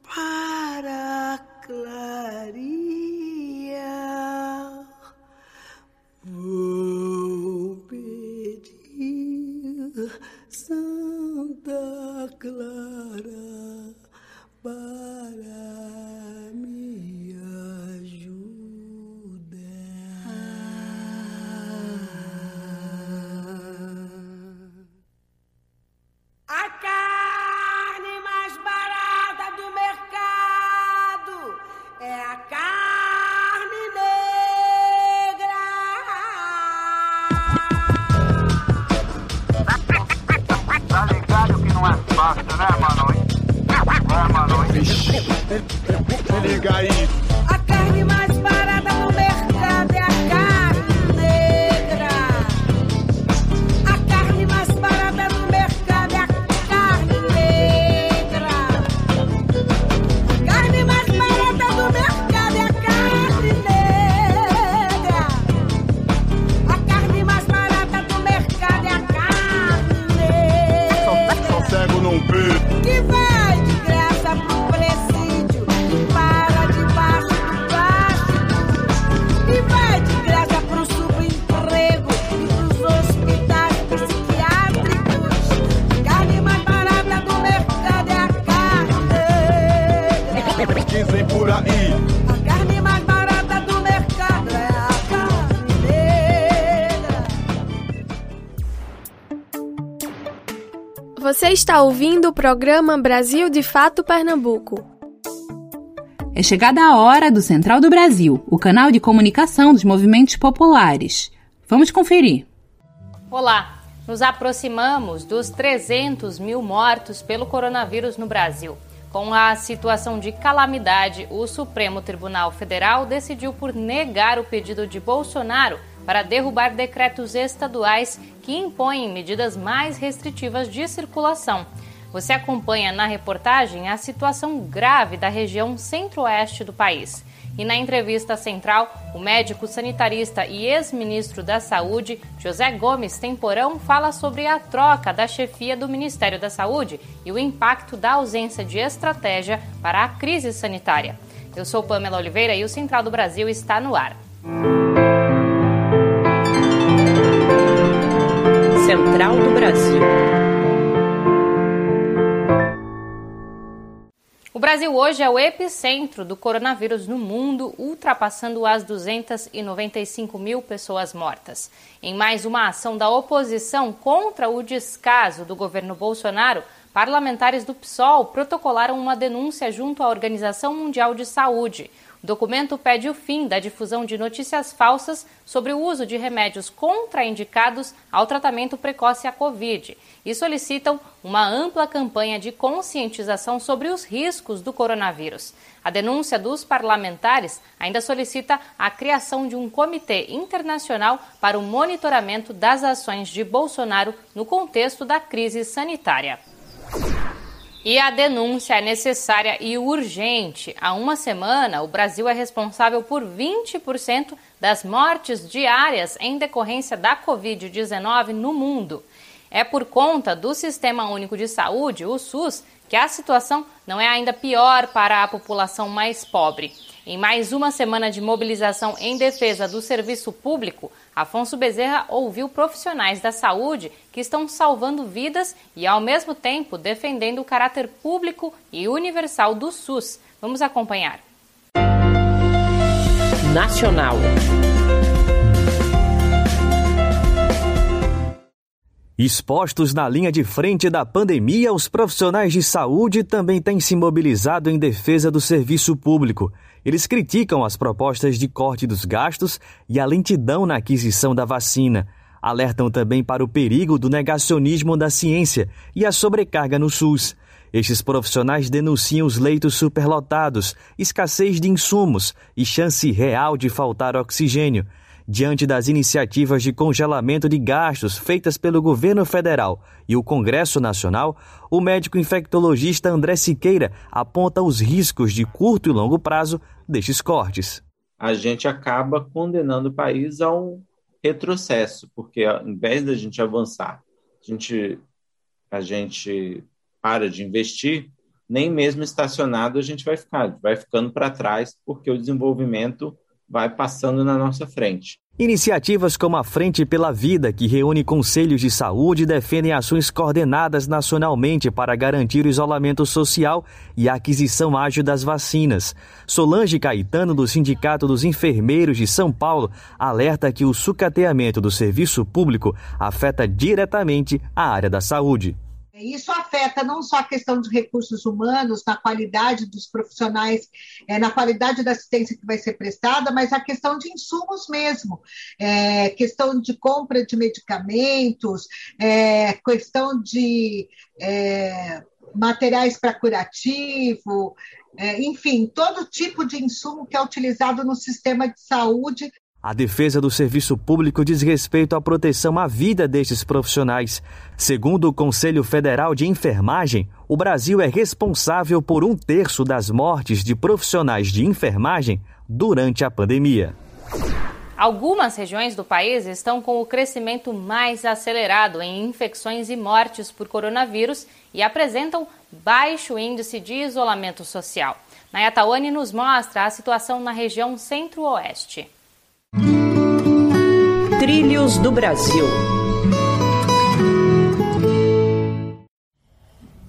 para clarear. Vou pedir Santa Clara para me ajudar. A carne mais barata do mercado é a carne É, mano. Vixe, liga aí. Está ouvindo o programa Brasil de Fato Pernambuco. É chegada a hora do Central do Brasil, o canal de comunicação dos movimentos populares. Vamos conferir. Olá, nos aproximamos dos 300 mil mortos pelo coronavírus no Brasil. Com a situação de calamidade, o Supremo Tribunal Federal decidiu por negar o pedido de Bolsonaro para derrubar decretos estaduais que impõem medidas mais restritivas de circulação. Você acompanha na reportagem a situação grave da região centro-oeste do país. E na entrevista central, o médico sanitarista e ex-ministro da Saúde, José Gomes Temporão, fala sobre a troca da chefia do Ministério da Saúde e o impacto da ausência de estratégia para a crise sanitária. Eu sou Pamela Oliveira e o Central do Brasil está no ar. Central do Brasil. O Brasil hoje é o epicentro do coronavírus no mundo, ultrapassando as 295 mil pessoas mortas. Em mais uma ação da oposição contra o descaso do governo Bolsonaro, parlamentares do PSOL protocolaram uma denúncia junto à Organização Mundial de Saúde. O documento pede o fim da difusão de notícias falsas sobre o uso de remédios contraindicados ao tratamento precoce à Covid e solicitam uma ampla campanha de conscientização sobre os riscos do coronavírus. A denúncia dos parlamentares ainda solicita a criação de um comitê internacional para o monitoramento das ações de Bolsonaro no contexto da crise sanitária. E a denúncia é necessária e urgente. Há uma semana, o Brasil é responsável por 20% das mortes diárias em decorrência da Covid-19 no mundo. É por conta do Sistema Único de Saúde, o SUS, que a situação não é ainda pior para a população mais pobre. Em mais uma semana de mobilização em defesa do serviço público, Afonso Bezerra ouviu profissionais da saúde que estão salvando vidas e, ao mesmo tempo, defendendo o caráter público e universal do SUS. Vamos acompanhar. Nacional. Expostos na linha de frente da pandemia, os profissionais de saúde também têm se mobilizado em defesa do serviço público. Eles criticam as propostas de corte dos gastos e a lentidão na aquisição da vacina. Alertam também para o perigo do negacionismo da ciência e a sobrecarga no SUS. Estes profissionais denunciam os leitos superlotados, escassez de insumos e chance real de faltar oxigênio. Diante das iniciativas de congelamento de gastos feitas pelo governo federal e o Congresso Nacional, o médico infectologista André Siqueira aponta os riscos de curto e longo prazo destes cortes. A gente acaba condenando o país a um retrocesso, porque ao invés da gente avançar, a gente, a gente para de investir, nem mesmo estacionado a gente vai ficar, vai ficando para trás, porque o desenvolvimento vai passando na nossa frente. Iniciativas como a Frente pela Vida, que reúne conselhos de saúde, defendem ações coordenadas nacionalmente para garantir o isolamento social e a aquisição ágil das vacinas. Solange Caetano, do Sindicato dos Enfermeiros de São Paulo, alerta que o sucateamento do serviço público afeta diretamente a área da saúde. Isso afeta não só a questão de recursos humanos, na qualidade dos profissionais, é, na qualidade da assistência que vai ser prestada, mas a questão de insumos mesmo, é, questão de compra de medicamentos, é, questão de é, materiais para curativo, é, enfim, todo tipo de insumo que é utilizado no sistema de saúde a defesa do serviço público diz respeito à proteção à vida destes profissionais. Segundo o Conselho Federal de Enfermagem, o Brasil é responsável por um terço das mortes de profissionais de enfermagem durante a pandemia. Algumas regiões do país estão com o crescimento mais acelerado em infecções e mortes por coronavírus e apresentam baixo índice de isolamento social. Nayatawane nos mostra a situação na região centro-oeste. Trilhos do Brasil.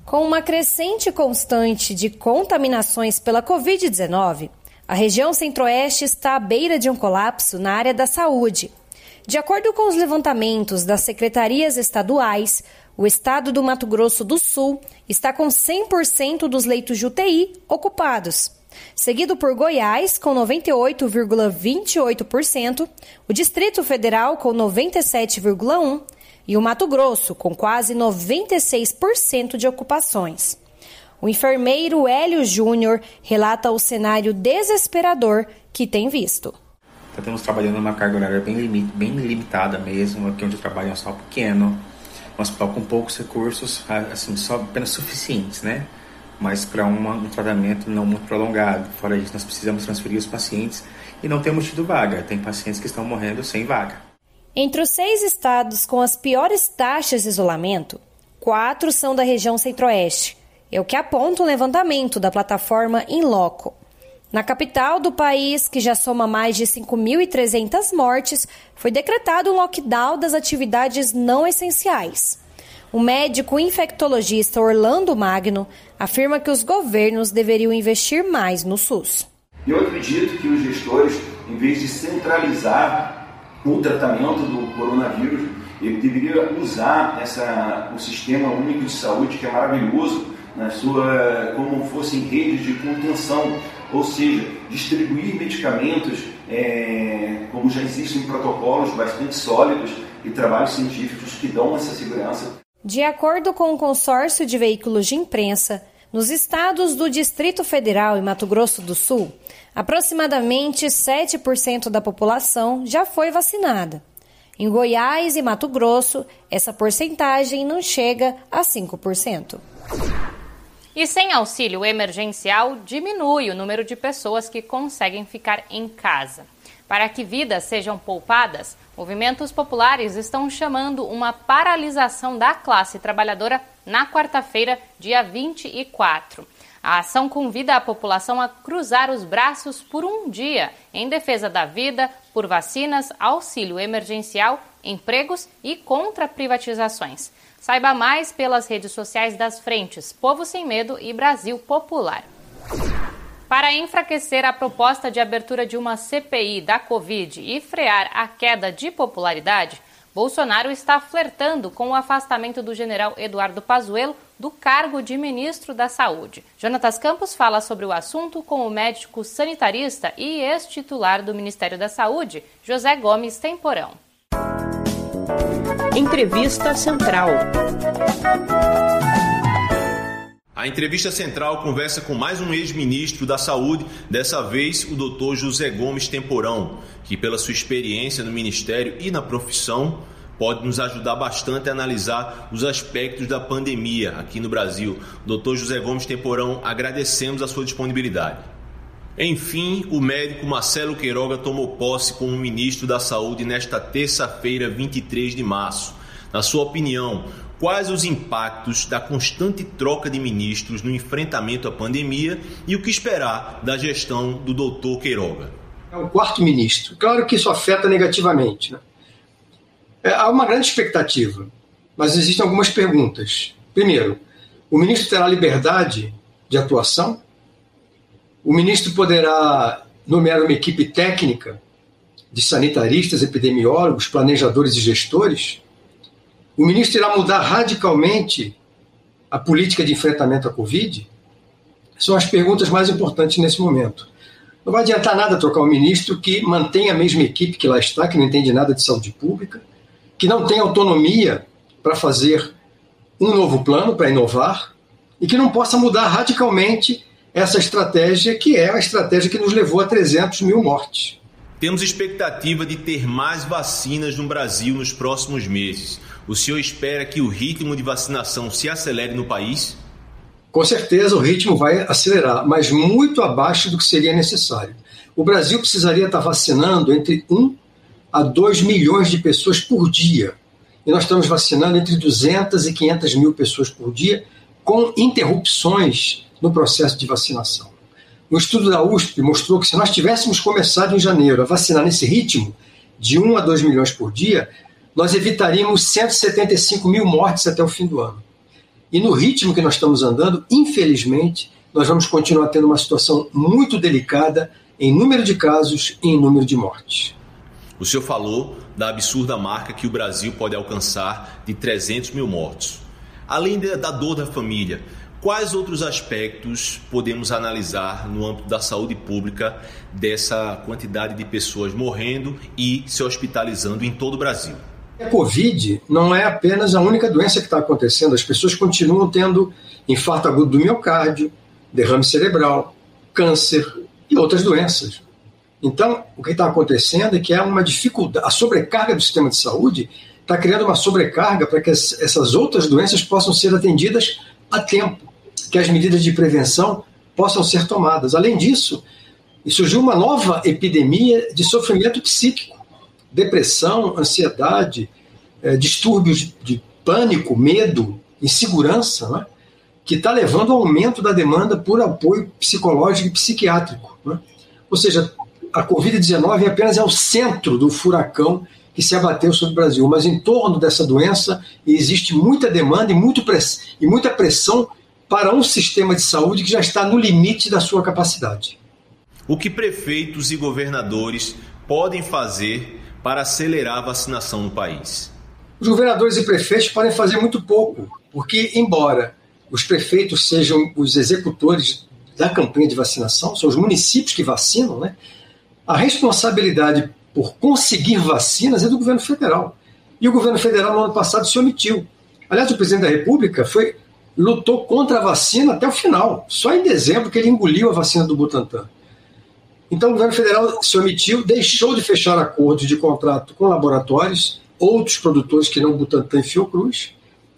Com uma crescente constante de contaminações pela Covid-19, a região centro-oeste está à beira de um colapso na área da saúde. De acordo com os levantamentos das secretarias estaduais, o estado do Mato Grosso do Sul está com 100% dos leitos de UTI ocupados seguido por Goiás, com 98,28%, o Distrito Federal, com 97,1%, e o Mato Grosso, com quase 96% de ocupações. O enfermeiro Hélio Júnior relata o cenário desesperador que tem visto. Estamos trabalhando numa carga horária bem, limit, bem limitada mesmo, aqui onde eu trabalho é um hospital pequeno, um hospital com poucos recursos, assim, só apenas suficientes, né? Mas para um tratamento não muito prolongado. Fora isso, nós precisamos transferir os pacientes e não temos tido vaga. Tem pacientes que estão morrendo sem vaga. Entre os seis estados com as piores taxas de isolamento, quatro são da região centro-oeste. É o que aponta o levantamento da plataforma Inloco. Na capital do país, que já soma mais de 5.300 mortes, foi decretado um lockdown das atividades não essenciais. O médico infectologista Orlando Magno afirma que os governos deveriam investir mais no SUS. Eu acredito que os gestores, em vez de centralizar o tratamento do coronavírus, ele deveria usar essa, o sistema único de saúde, que é maravilhoso, na sua, como fossem redes de contenção, ou seja, distribuir medicamentos, é, como já existem protocolos bastante sólidos e trabalhos científicos que dão essa segurança. De acordo com o consórcio de veículos de imprensa, nos estados do Distrito Federal e Mato Grosso do Sul, aproximadamente 7% da população já foi vacinada. Em Goiás e Mato Grosso, essa porcentagem não chega a 5%. E sem auxílio emergencial, diminui o número de pessoas que conseguem ficar em casa. Para que vidas sejam poupadas, movimentos populares estão chamando uma paralisação da classe trabalhadora na quarta-feira, dia 24. A ação convida a população a cruzar os braços por um dia em defesa da vida, por vacinas, auxílio emergencial, empregos e contra privatizações. Saiba mais pelas redes sociais das frentes Povo Sem Medo e Brasil Popular. Para enfraquecer a proposta de abertura de uma CPI da Covid e frear a queda de popularidade, Bolsonaro está flertando com o afastamento do general Eduardo Pazuello do cargo de ministro da Saúde. Jonatas Campos fala sobre o assunto com o médico sanitarista e ex-titular do Ministério da Saúde, José Gomes Temporão. Entrevista Central. A entrevista central conversa com mais um ex-ministro da Saúde, dessa vez o Dr. José Gomes Temporão, que pela sua experiência no ministério e na profissão pode nos ajudar bastante a analisar os aspectos da pandemia aqui no Brasil. Dr. José Gomes Temporão, agradecemos a sua disponibilidade. Enfim, o médico Marcelo Queiroga tomou posse como ministro da Saúde nesta terça-feira, 23 de março. Na sua opinião, quais os impactos da constante troca de ministros no enfrentamento à pandemia e o que esperar da gestão do doutor Queiroga? É o quarto ministro. Claro que isso afeta negativamente. Né? É, há uma grande expectativa, mas existem algumas perguntas. Primeiro, o ministro terá liberdade de atuação? O ministro poderá nomear uma equipe técnica de sanitaristas, epidemiólogos, planejadores e gestores? O ministro irá mudar radicalmente a política de enfrentamento à Covid? São as perguntas mais importantes nesse momento. Não vai adiantar nada trocar um ministro que mantém a mesma equipe que lá está, que não entende nada de saúde pública, que não tem autonomia para fazer um novo plano, para inovar, e que não possa mudar radicalmente essa estratégia, que é a estratégia que nos levou a 300 mil mortes. Temos expectativa de ter mais vacinas no Brasil nos próximos meses. O senhor espera que o ritmo de vacinação se acelere no país? Com certeza o ritmo vai acelerar, mas muito abaixo do que seria necessário. O Brasil precisaria estar vacinando entre 1 a 2 milhões de pessoas por dia. E nós estamos vacinando entre 200 e 500 mil pessoas por dia, com interrupções no processo de vacinação. Um estudo da USP mostrou que se nós tivéssemos começado em janeiro a vacinar nesse ritmo, de 1 a 2 milhões por dia, nós evitaríamos 175 mil mortes até o fim do ano. E no ritmo que nós estamos andando, infelizmente, nós vamos continuar tendo uma situação muito delicada em número de casos e em número de mortes. O senhor falou da absurda marca que o Brasil pode alcançar de 300 mil mortos. Além da dor da família, quais outros aspectos podemos analisar no âmbito da saúde pública dessa quantidade de pessoas morrendo e se hospitalizando em todo o Brasil? A Covid não é apenas a única doença que está acontecendo. As pessoas continuam tendo infarto agudo do miocárdio, derrame cerebral, câncer e outras doenças. Então, o que está acontecendo é que há uma dificuldade, a sobrecarga do sistema de saúde está criando uma sobrecarga para que essas outras doenças possam ser atendidas a tempo, que as medidas de prevenção possam ser tomadas. Além disso, surgiu uma nova epidemia de sofrimento psíquico depressão, ansiedade, é, distúrbios de pânico, medo, insegurança, né? que está levando ao aumento da demanda por apoio psicológico e psiquiátrico. Né? Ou seja, a Covid-19 apenas é o centro do furacão que se abateu sobre o Brasil, mas em torno dessa doença existe muita demanda e, muito press e muita pressão para um sistema de saúde que já está no limite da sua capacidade. O que prefeitos e governadores podem fazer para acelerar a vacinação no país? Os governadores e prefeitos podem fazer muito pouco, porque, embora os prefeitos sejam os executores da campanha de vacinação, são os municípios que vacinam, né? a responsabilidade por conseguir vacinas é do governo federal. E o governo federal, no ano passado, se omitiu. Aliás, o presidente da República foi lutou contra a vacina até o final. Só em dezembro que ele engoliu a vacina do Butantan. Então, o governo federal se omitiu, deixou de fechar acordos de contrato com laboratórios, outros produtores que não Butantan e Fiocruz.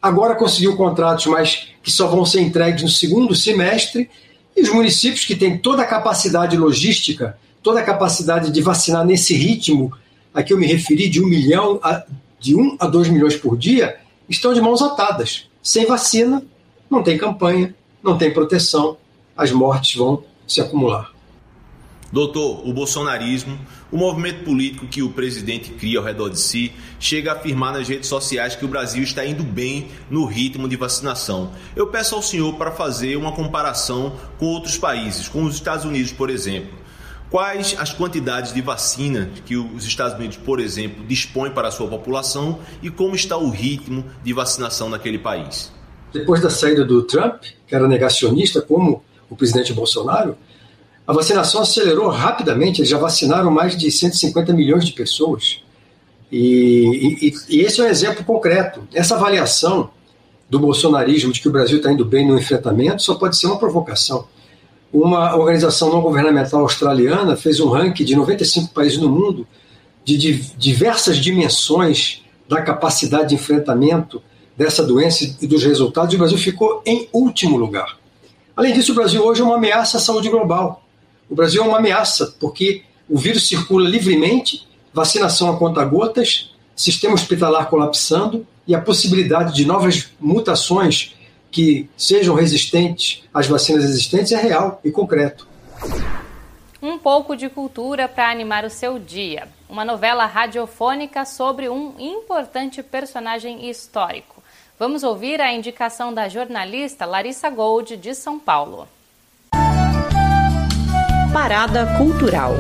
Agora conseguiu contratos, mas que só vão ser entregues no segundo semestre. E os municípios que têm toda a capacidade logística, toda a capacidade de vacinar nesse ritmo a que eu me referi, de um milhão a, de um a dois milhões por dia, estão de mãos atadas. Sem vacina, não tem campanha, não tem proteção, as mortes vão se acumular. Doutor, o bolsonarismo, o movimento político que o presidente cria ao redor de si, chega a afirmar nas redes sociais que o Brasil está indo bem no ritmo de vacinação. Eu peço ao senhor para fazer uma comparação com outros países, com os Estados Unidos, por exemplo. quais as quantidades de vacina que os Estados Unidos, por exemplo, dispõem para a sua população e como está o ritmo de vacinação naquele país. Depois da saída do Trump, que era negacionista, como o presidente Bolsonaro, a vacinação acelerou rapidamente, eles já vacinaram mais de 150 milhões de pessoas. E, e, e esse é um exemplo concreto. Essa avaliação do bolsonarismo de que o Brasil está indo bem no enfrentamento só pode ser uma provocação. Uma organização não governamental australiana fez um ranking de 95 países no mundo de diversas dimensões da capacidade de enfrentamento dessa doença e dos resultados, o Brasil ficou em último lugar. Além disso, o Brasil hoje é uma ameaça à saúde global. O Brasil é uma ameaça, porque o vírus circula livremente, vacinação a conta-gotas, sistema hospitalar colapsando e a possibilidade de novas mutações que sejam resistentes às vacinas existentes é real e concreto. Um pouco de cultura para animar o seu dia. Uma novela radiofônica sobre um importante personagem histórico. Vamos ouvir a indicação da jornalista Larissa Gold, de São Paulo. Parada Cultural.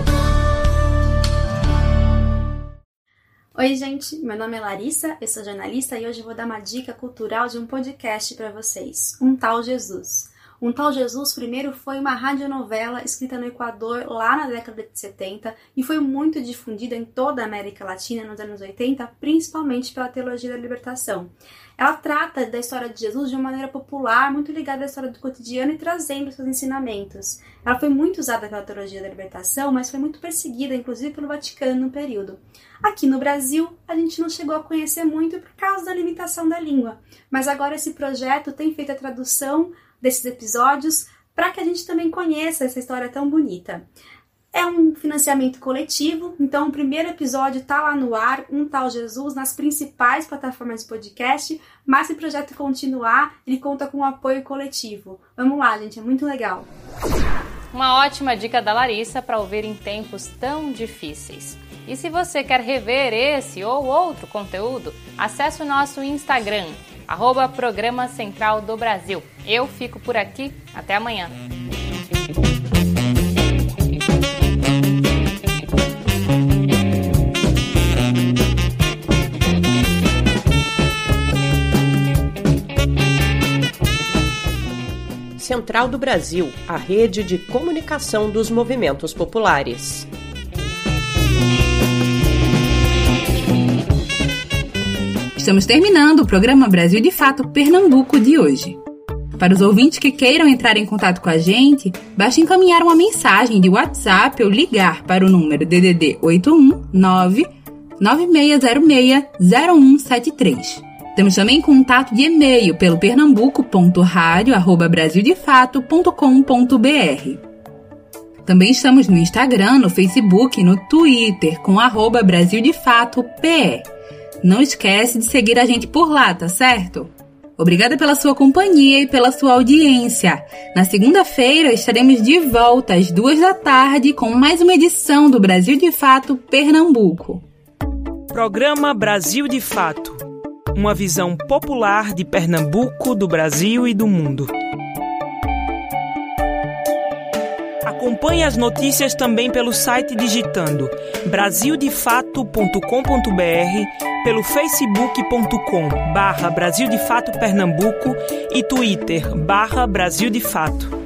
Oi, gente, meu nome é Larissa, eu sou jornalista e hoje vou dar uma dica cultural de um podcast para vocês, Um Tal Jesus. Um Tal Jesus primeiro foi uma radionovela escrita no Equador lá na década de 70 e foi muito difundida em toda a América Latina nos anos 80, principalmente pela teologia da libertação. Ela trata da história de Jesus de uma maneira popular, muito ligada à história do cotidiano e trazendo seus ensinamentos. Ela foi muito usada pela teologia da libertação, mas foi muito perseguida, inclusive pelo Vaticano no período. Aqui no Brasil, a gente não chegou a conhecer muito por causa da limitação da língua, mas agora esse projeto tem feito a tradução desses episódios para que a gente também conheça essa história tão bonita. É um financiamento coletivo, então o primeiro episódio está lá no ar, um tal Jesus, nas principais plataformas de podcast, mas se o projeto continuar, ele conta com um apoio coletivo. Vamos lá, gente, é muito legal. Uma ótima dica da Larissa para ouvir em tempos tão difíceis. E se você quer rever esse ou outro conteúdo, acesse o nosso Instagram, arroba Programa Central do Brasil. Eu fico por aqui, até amanhã. Central do Brasil, a rede de comunicação dos movimentos populares. Estamos terminando o programa Brasil de Fato Pernambuco de hoje. Para os ouvintes que queiram entrar em contato com a gente, basta encaminhar uma mensagem de WhatsApp ou ligar para o número DDD 819 9606 0173. Temos também contato de e-mail pelo pernambuco.radio@brasildefato.com.br. Também estamos no Instagram, no Facebook e no Twitter com arroba Brasil de Fato PE. Não esquece de seguir a gente por lá, tá certo? Obrigada pela sua companhia e pela sua audiência. Na segunda-feira estaremos de volta às duas da tarde com mais uma edição do Brasil de Fato Pernambuco. Programa Brasil de Fato uma visão popular de Pernambuco, do Brasil e do mundo. Acompanhe as notícias também pelo site digitando brasildefato.com.br, pelo facebook.com barra Brasil e twitter barra Brasil de Fato.